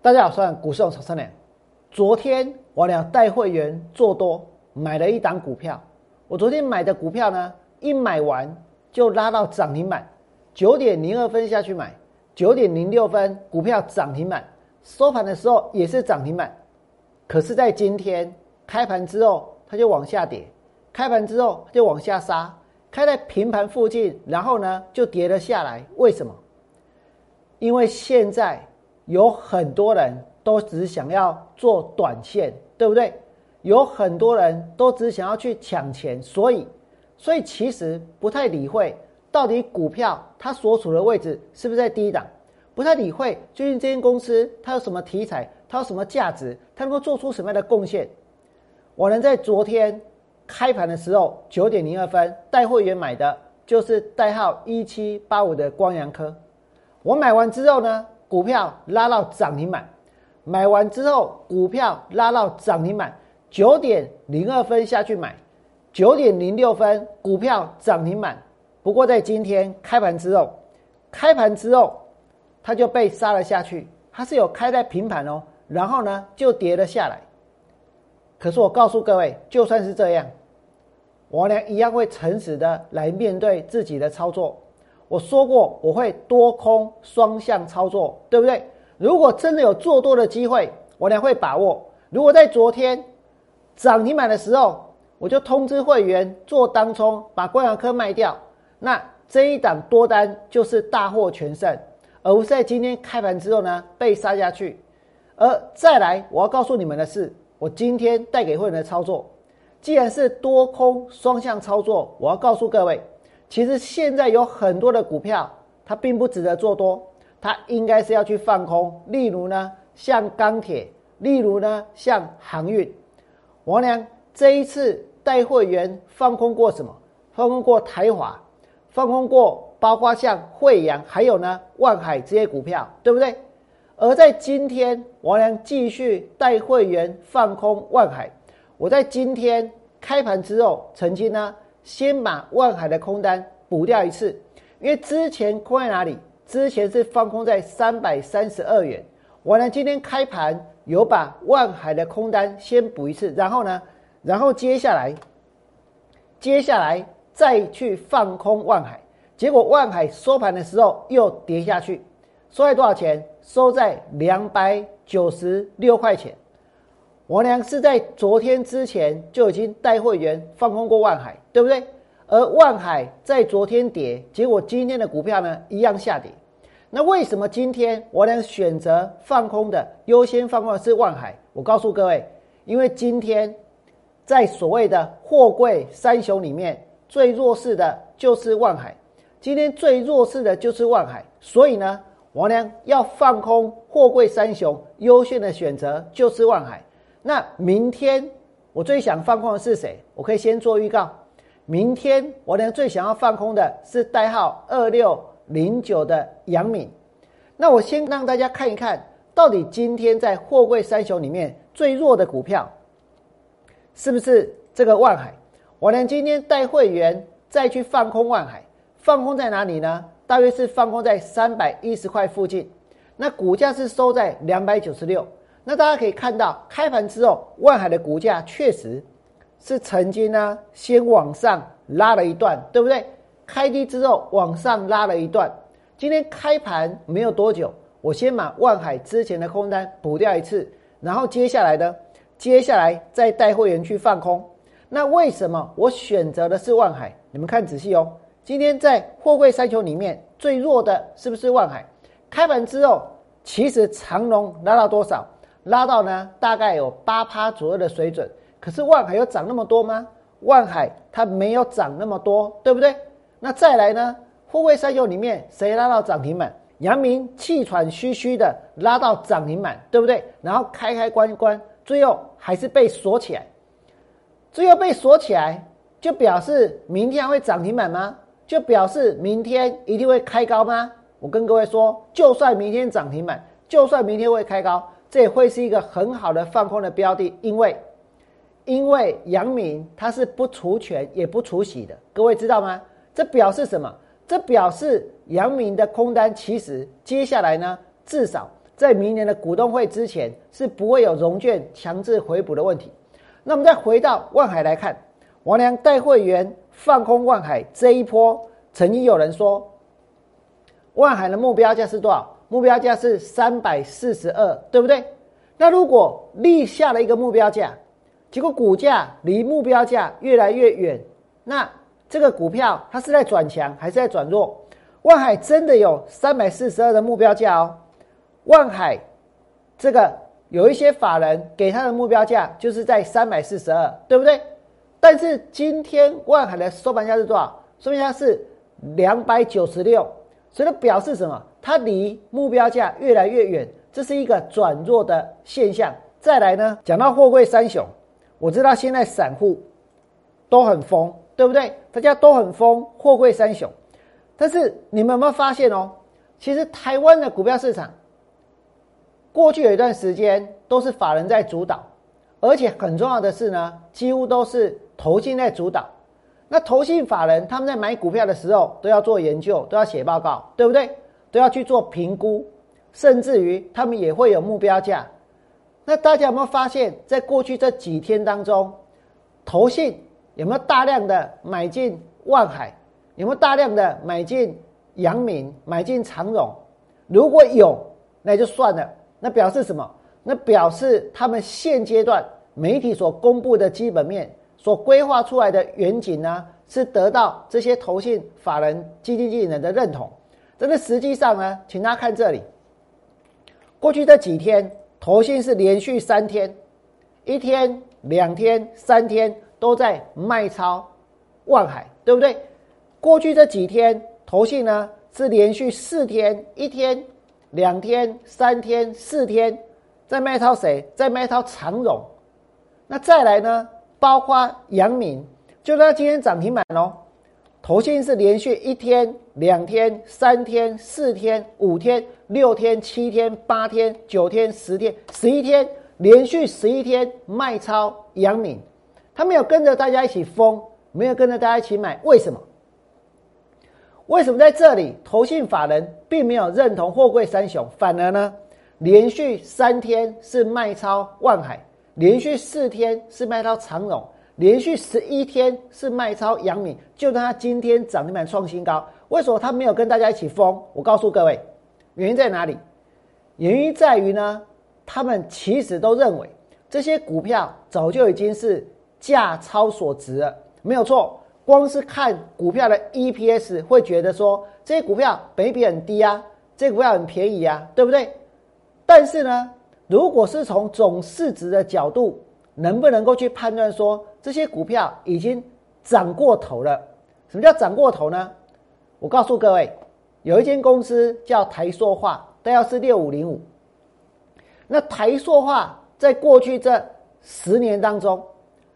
大家好，我是股市长三良。昨天我俩带会员做多，买了一档股票。我昨天买的股票呢，一买完就拉到涨停板，九点零二分下去买，九点零六分股票涨停板，收盘的时候也是涨停板。可是，在今天开盘之后，它就往下跌，开盘之后它就往下杀，开在平盘附近，然后呢就跌了下来。为什么？因为现在。有很多人都只想要做短线，对不对？有很多人都只想要去抢钱，所以，所以其实不太理会到底股票它所处的位置是不是在低档，不太理会究竟这间公司它有什么题材，它有什么价值，它能够做出什么样的贡献。我能在昨天开盘的时候九点零二分带会员买的就是代号一七八五的光阳科，我买完之后呢？股票拉到涨停板，买完之后，股票拉到涨停板，九点零二分下去买，九点零六分股票涨停板。不过在今天开盘之后，开盘之后它就被杀了下去，它是有开在平盘哦，然后呢就跌了下来。可是我告诉各位，就算是这样，我俩一样会诚实的来面对自己的操作。我说过我会多空双向操作，对不对？如果真的有做多的机会，我俩会把握。如果在昨天涨停板的时候，我就通知会员做当冲，把冠阳科卖掉，那这一档多单就是大获全胜，而不是在今天开盘之后呢被杀下去。而再来，我要告诉你们的是，我今天带给会员的操作，既然是多空双向操作，我要告诉各位。其实现在有很多的股票，它并不值得做多，它应该是要去放空。例如呢，像钢铁；例如呢，像航运。王良这一次带会员放空过什么？放空过台华，放空过包括像惠阳，还有呢万海这些股票，对不对？而在今天，王良继续带会员放空万海。我在今天开盘之后，曾经呢。先把万海的空单补掉一次，因为之前空在哪里？之前是放空在三百三十二元。我呢今天开盘有把万海的空单先补一次，然后呢，然后接下来，接下来再去放空万海。结果万海收盘的时候又跌下去，收在多少钱？收在两百九十六块钱。我俩是在昨天之前就已经带会员放空过万海，对不对？而万海在昨天跌，结果今天的股票呢一样下跌。那为什么今天我俩选择放空的优先放空的是万海？我告诉各位，因为今天在所谓的货柜三雄里面最弱势的就是万海，今天最弱势的就是万海，所以呢，我俩要放空货柜三雄，优先的选择就是万海。那明天我最想放空的是谁？我可以先做预告。明天我呢最想要放空的是代号二六零九的杨敏。那我先让大家看一看到底今天在货柜三雄里面最弱的股票是不是这个万海？我呢今天带会员再去放空万海，放空在哪里呢？大约是放空在三百一十块附近。那股价是收在两百九十六。那大家可以看到，开盘之后，万海的股价确实是曾经呢先往上拉了一段，对不对？开低之后往上拉了一段。今天开盘没有多久，我先把万海之前的空单补掉一次，然后接下来呢，接下来再带会员去放空。那为什么我选择的是万海？你们看仔细哦。今天在货柜三球里面最弱的是不是万海？开盘之后，其实长龙拉到多少？拉到呢，大概有八趴左右的水准。可是万海有涨那么多吗？万海它没有涨那么多，对不对？那再来呢？富贵三九里面谁拉到涨停板？阳明气喘吁吁的拉到涨停板，对不对？然后开开关关，最后还是被锁起来。最后被锁起来，就表示明天会涨停板吗？就表示明天一定会开高吗？我跟各位说，就算明天涨停板，就算明天会开高。这也会是一个很好的放空的标的，因为因为阳明它是不除权也不除息的，各位知道吗？这表示什么？这表示阳明的空单其实接下来呢，至少在明年的股东会之前是不会有融券强制回补的问题。那我们再回到万海来看，王良带会员放空万海这一波，曾经有人说，万海的目标价是多少？目标价是三百四十二，对不对？那如果立下了一个目标价，结果股价离目标价越来越远，那这个股票它是在转强还是在转弱？万海真的有三百四十二的目标价哦。万海这个有一些法人给他的目标价就是在三百四十二，对不对？但是今天万海的收盘价是多少？收盘价是两百九十六，所以它表示什么？它离目标价越来越远，这是一个转弱的现象。再来呢，讲到货柜三雄，我知道现在散户都很疯，对不对？大家都很疯货柜三雄，但是你们有没有发现哦？其实台湾的股票市场过去有一段时间都是法人在主导，而且很重要的是呢，几乎都是投信在主导。那投信法人他们在买股票的时候都要做研究，都要写报告，对不对？都要去做评估，甚至于他们也会有目标价。那大家有没有发现，在过去这几天当中，投信有没有大量的买进万海？有没有大量的买进阳明、买进长荣？如果有，那就算了。那表示什么？那表示他们现阶段媒体所公布的基本面、所规划出来的远景呢，是得到这些投信法人、基金经理人的认同。但是实际上呢，请大家看这里，过去这几天，投信是连续三天，一天、两天、三天都在卖超万海，对不对？过去这几天，投信呢是连续四天，一天、两天、三天、四天在卖超谁？在卖超长荣。那再来呢，包括阳明，就它今天涨停板哦。投信是连续一天、两天、三天、四天、五天、六天、七天、八天、九天、十天、十一天，连续十一天卖超阳明，他没有跟着大家一起疯，没有跟着大家一起买，为什么？为什么在这里投信法人并没有认同货柜三雄，反而呢，连续三天是卖超万海，连续四天是卖超长荣。连续十一天是卖超阳明，就算它今天涨停板创新高。为什么它没有跟大家一起疯？我告诉各位，原因在哪里？原因在于呢，他们其实都认为这些股票早就已经是价超所值了，没有错。光是看股票的 EPS，会觉得说这些股票本比很低啊，这股票很便宜啊，对不对？但是呢，如果是从总市值的角度，能不能够去判断说？这些股票已经涨过头了。什么叫涨过头呢？我告诉各位，有一间公司叫台塑化，代号是六五零五。那台塑化在过去这十年当中，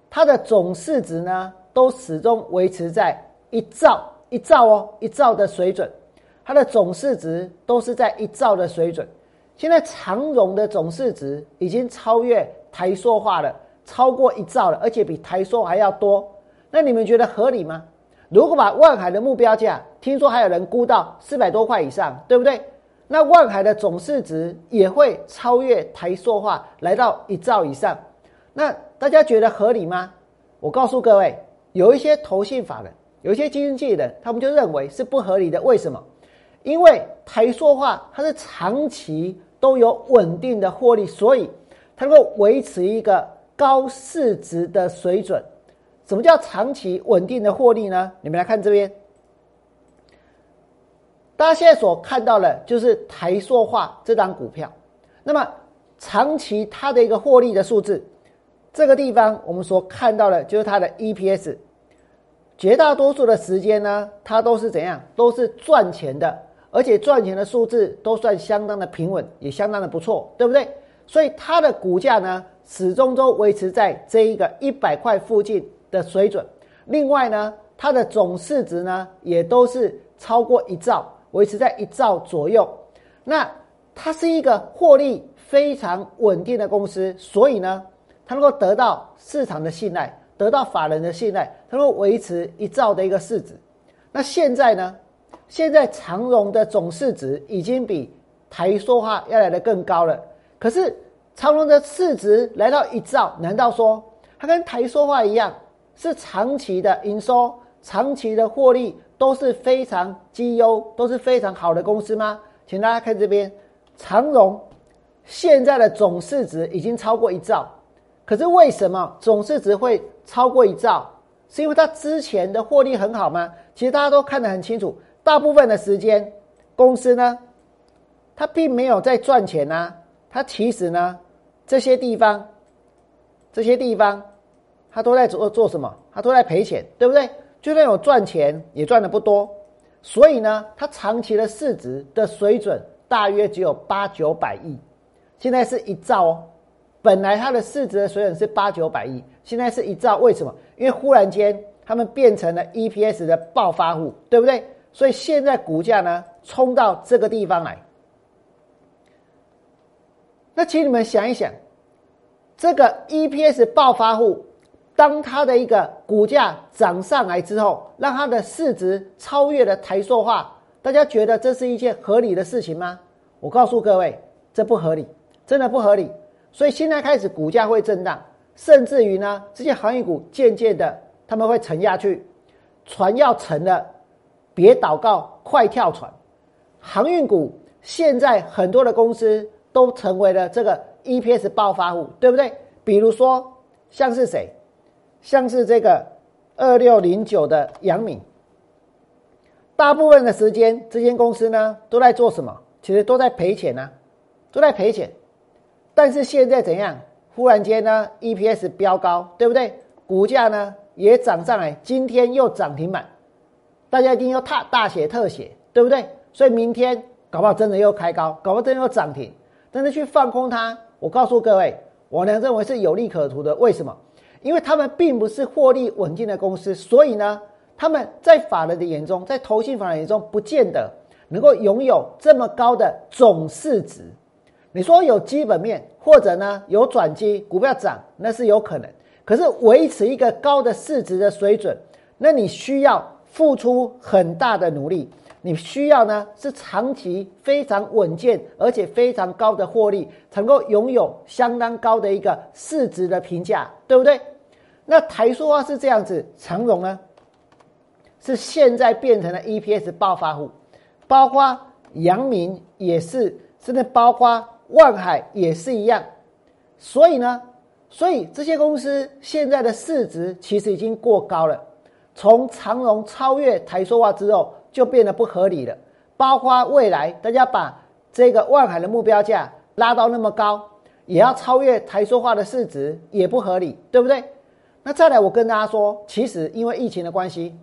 它的总市值呢，都始终维持在一兆一兆哦一兆的水准。它的总市值都是在一兆的水准。现在长荣的总市值已经超越台塑化了。超过一兆了，而且比台塑还要多，那你们觉得合理吗？如果把万海的目标价，听说还有人估到四百多块以上，对不对？那万海的总市值也会超越台塑化，来到一兆以上。那大家觉得合理吗？我告诉各位，有一些投信法人，有一些经纪人，他们就认为是不合理的。为什么？因为台塑化它是长期都有稳定的获利，所以它能够维持一个。高市值的水准，什么叫长期稳定的获利呢？你们来看这边，大家现在所看到的，就是台塑化这张股票。那么长期它的一个获利的数字，这个地方我们所看到的，就是它的 EPS。绝大多数的时间呢，它都是怎样？都是赚钱的，而且赚钱的数字都算相当的平稳，也相当的不错，对不对？所以它的股价呢？始终都维持在这一个一百块附近的水准。另外呢，它的总市值呢也都是超过一兆，维持在一兆左右。那它是一个获利非常稳定的公司，所以呢，它能够得到市场的信赖，得到法人的信赖，它能够维持一兆的一个市值。那现在呢，现在长荣的总市值已经比台塑化要来的更高了。可是长荣的市值来到一兆，难道说它跟台塑化一样，是长期的营收、长期的获利都是非常绩优、都是非常好的公司吗？请大家看这边，长荣现在的总市值已经超过一兆，可是为什么总市值会超过一兆？是因为它之前的获利很好吗？其实大家都看得很清楚，大部分的时间公司呢，它并没有在赚钱呐，它其实呢，这些地方，这些地方，它都在做做什么？它都在赔钱，对不对？就算有赚钱，也赚的不多。所以呢，它长期的市值的水准大约只有八九百亿，现在是一兆哦。本来它的市值的水准是八九百亿，现在是一兆。为什么？因为忽然间他们变成了 EPS 的暴发户，对不对？所以现在股价呢冲到这个地方来。那请你们想一想，这个 EPS 暴发户，当它的一个股价涨上来之后，让它的市值超越了台塑化，大家觉得这是一件合理的事情吗？我告诉各位，这不合理，真的不合理。所以现在开始股价会震荡，甚至于呢，这些航运股渐渐的他们会沉下去，船要沉了，别祷告，快跳船。航运股现在很多的公司。都成为了这个 EPS 爆发户，对不对？比如说像是谁，像是这个二六零九的杨敏，大部分的时间这间公司呢都在做什么？其实都在赔钱呢，都在赔钱。但是现在怎样？忽然间呢 EPS 飙高，对不对？股价呢也涨上来，今天又涨停板，大家一定要大大写特写，对不对？所以明天搞不好真的又开高，搞不好真的又涨停。但是去放空它，我告诉各位，我呢认为是有利可图的。为什么？因为他们并不是获利稳定的公司，所以呢，他们在法人的眼中，在投信法人眼中，不见得能够拥有这么高的总市值。你说有基本面，或者呢有转机，股票涨，那是有可能。可是维持一个高的市值的水准，那你需要付出很大的努力。你需要呢是长期非常稳健而且非常高的获利，才能够拥有相当高的一个市值的评价，对不对？那台塑化是这样子，长荣呢是现在变成了 EPS 爆发户，包括阳明也是，甚至包括万海也是一样。所以呢，所以这些公司现在的市值其实已经过高了。从长荣超越台塑化之后。就变得不合理了，包括未来大家把这个万海的目标价拉到那么高，也要超越台塑化的市值，也不合理，对不对？那再来，我跟大家说，其实因为疫情的关系，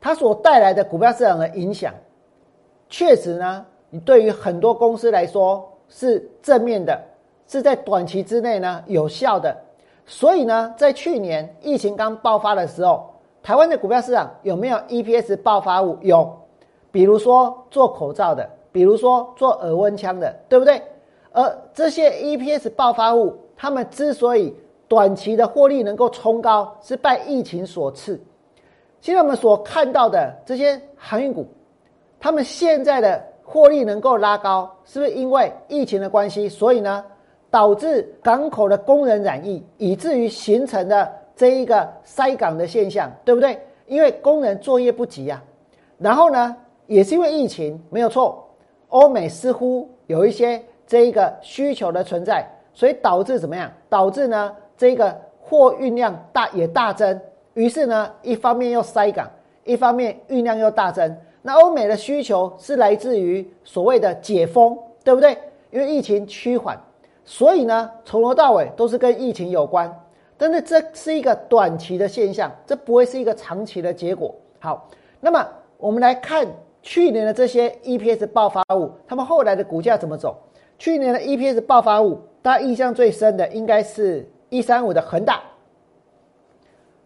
它所带来的股票市场的影响，确实呢，你对于很多公司来说是正面的，是在短期之内呢有效的。所以呢，在去年疫情刚爆发的时候。台湾的股票市场有没有 EPS 爆发物？有，比如说做口罩的，比如说做耳温枪的，对不对？而这些 EPS 爆发物，他们之所以短期的获利能够冲高，是拜疫情所赐。现在我们所看到的这些航运股，他们现在的获利能够拉高，是不是因为疫情的关系？所以呢，导致港口的工人染疫，以至于形成的。这一个塞港的现象，对不对？因为工人作业不急呀，然后呢，也是因为疫情，没有错。欧美似乎有一些这一个需求的存在，所以导致怎么样？导致呢，这个货运量大也大增。于是呢，一方面又塞港，一方面运量又大增。那欧美的需求是来自于所谓的解封，对不对？因为疫情趋缓，所以呢，从头到尾都是跟疫情有关。但是这是一个短期的现象，这不会是一个长期的结果。好，那么我们来看去年的这些 EPS 爆发物，他们后来的股价怎么走？去年的 EPS 爆发物，大家印象最深的应该是一三五的恒大。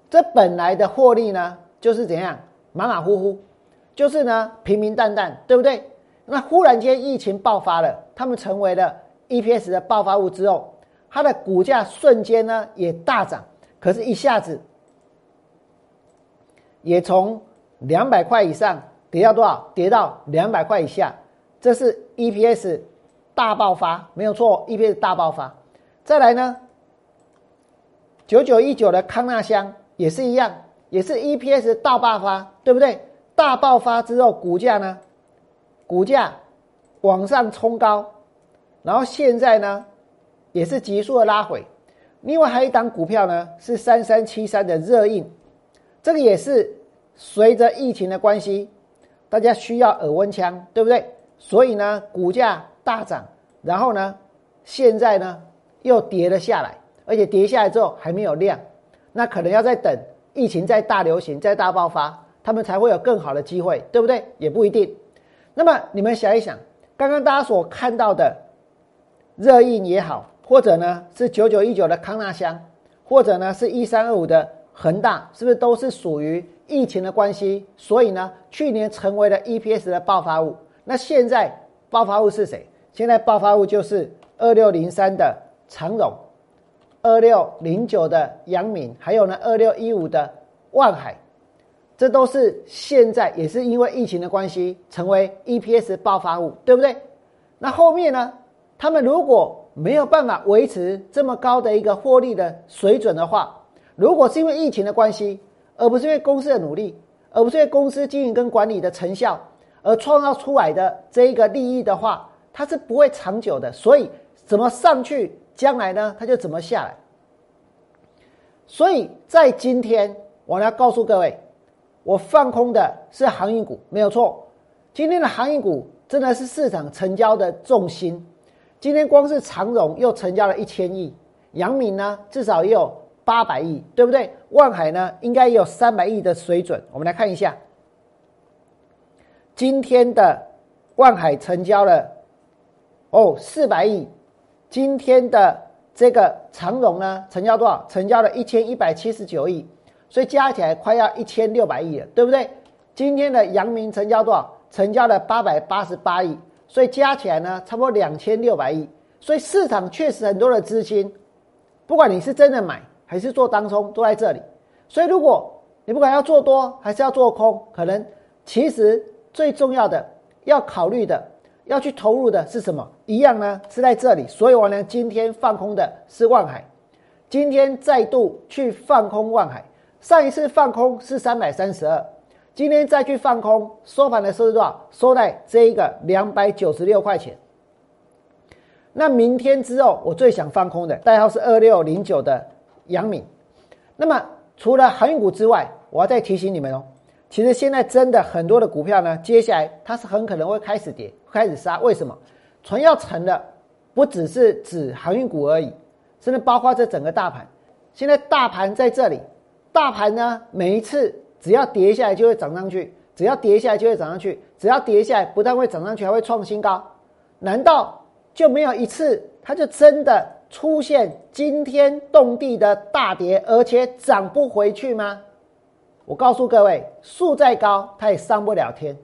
这本来的获利呢，就是怎样马马虎虎，就是呢平平淡淡，对不对？那忽然间疫情爆发了，他们成为了 EPS 的爆发物之后。它的股价瞬间呢也大涨，可是，一下子也从两百块以上跌到多少？跌到两百块以下。这是 EPS 大爆发，没有错，EPS 大爆发。再来呢，九九一九的康纳香也是一样，也是 EPS 大爆发，对不对？大爆发之后，股价呢，股价往上冲高，然后现在呢，也是急速的拉回。另外还有一档股票呢，是三三七三的热印，这个也是随着疫情的关系，大家需要耳温枪，对不对？所以呢，股价大涨，然后呢，现在呢又跌了下来，而且跌下来之后还没有量，那可能要再等疫情再大流行、再大爆发，他们才会有更好的机会，对不对？也不一定。那么你们想一想，刚刚大家所看到的热印也好。或者呢是九九一九的康纳香，或者呢是一三二五的恒大，是不是都是属于疫情的关系？所以呢，去年成为了 EPS 的爆发物。那现在爆发物是谁？现在爆发物就是二六零三的长荣，二六零九的阳明，还有呢二六一五的万海，这都是现在也是因为疫情的关系成为 EPS 爆发物，对不对？那后面呢，他们如果没有办法维持这么高的一个获利的水准的话，如果是因为疫情的关系，而不是因为公司的努力，而不是因为公司经营跟管理的成效而创造出来的这一个利益的话，它是不会长久的。所以怎么上去，将来呢，它就怎么下来。所以在今天，我要告诉各位，我放空的是航运股，没有错。今天的航运股真的是市场成交的重心。今天光是长荣又成交了一千亿，阳明呢至少也有八百亿，对不对？万海呢应该也有三百亿的水准。我们来看一下，今天的万海成交了哦四百亿，今天的这个长荣呢成交多少？成交了一千一百七十九亿，所以加起来快要一千六百亿了，对不对？今天的阳明成交多少？成交了八百八十八亿。所以加起来呢，差不多两千六百亿。所以市场确实很多的资金，不管你是真的买还是做当冲，都在这里。所以如果你不管要做多还是要做空，可能其实最重要的要考虑的、要去投入的是什么？一样呢，是在这里。所以我呢，今天放空的是万海，今天再度去放空万海。上一次放空是三百三十二。今天再去放空，收盘的时候多少？收在这一个两百九十六块钱。那明天之后，我最想放空的代号是二六零九的阳敏。那么除了航运股之外，我要再提醒你们哦，其实现在真的很多的股票呢，接下来它是很可能会开始跌，开始杀。为什么？船要沉的不只是指航运股而已，甚至包括这整个大盘。现在大盘在这里，大盘呢每一次。只要跌下来就会涨上去，只要跌下来就会涨上去，只要跌下来不但会涨上去，还会创新高。难道就没有一次它就真的出现惊天动地的大跌，而且涨不回去吗？我告诉各位，树再高它也上不了天。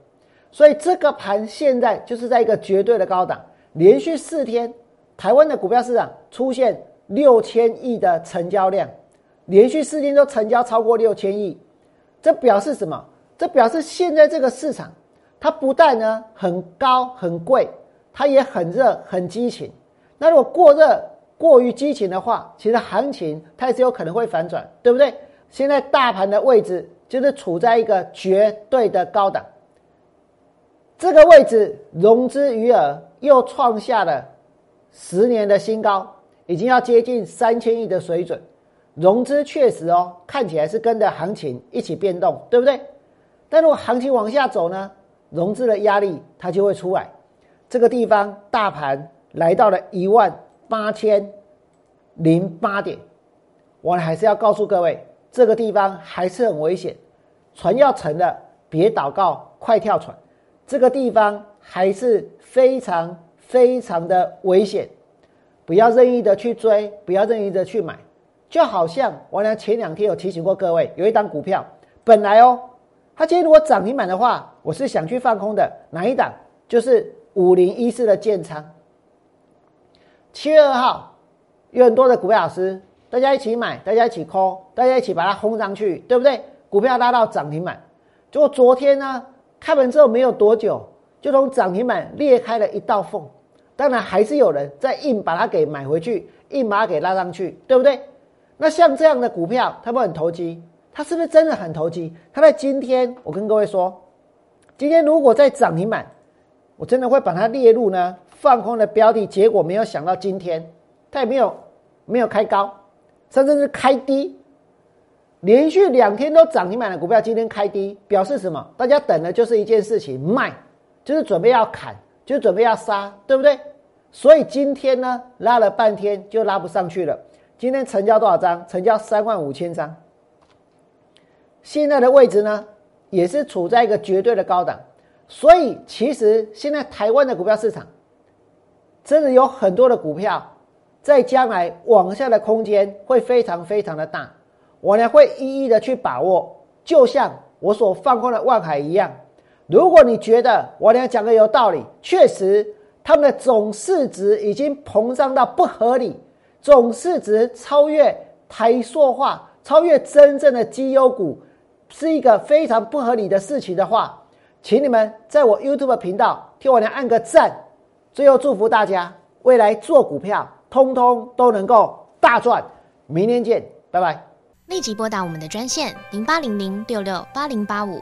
所以这个盘现在就是在一个绝对的高档，连续四天，台湾的股票市场出现六千亿的成交量，连续四天都成交超过六千亿。这表示什么？这表示现在这个市场，它不但呢很高很贵，它也很热很激情。那如果过热、过于激情的话，其实行情它也是有可能会反转，对不对？现在大盘的位置就是处在一个绝对的高档，这个位置融资余额又创下了十年的新高，已经要接近三千亿的水准。融资确实哦，看起来是跟着行情一起变动，对不对？但如果行情往下走呢，融资的压力它就会出来。这个地方大盘来到了一万八千零八点，我还是要告诉各位，这个地方还是很危险，船要沉了，别祷告，快跳船。这个地方还是非常非常的危险，不要任意的去追，不要任意的去买。就好像我呢前两天有提醒过各位，有一档股票，本来哦，它今天如果涨停板的话，我是想去放空的。哪一档？就是五零一四的建仓。七月二号有很多的股票老师，大家一起买，大家一起 call，大家一起把它轰上去，对不对？股票拉到涨停板。结果昨天呢，开盘之后没有多久，就从涨停板裂开了一道缝。当然还是有人在硬把它给买回去，硬把它给拉上去，对不对？那像这样的股票，它不很投机？它是不是真的很投机？它在今天，我跟各位说，今天如果在涨停板，我真的会把它列入呢放空的标的。结果没有想到今天它也没有没有开高，甚至是开低，连续两天都涨停板的股票，今天开低，表示什么？大家等的就是一件事情，卖，就是准备要砍，就是准备要杀，对不对？所以今天呢，拉了半天就拉不上去了。今天成交多少张？成交三万五千张。现在的位置呢，也是处在一个绝对的高档，所以其实现在台湾的股票市场，真的有很多的股票，在将来往下的空间会非常非常的大，我呢会一一的去把握，就像我所放空的万海一样。如果你觉得我俩讲的有道理，确实他们的总市值已经膨胀到不合理，总市值超越台塑化，超越真正的绩优股。是一个非常不合理的事情的话，请你们在我 YouTube 频道替我来按个赞。最后祝福大家未来做股票，通通都能够大赚。明天见，拜拜。立即拨打我们的专线零八零零六六八零八五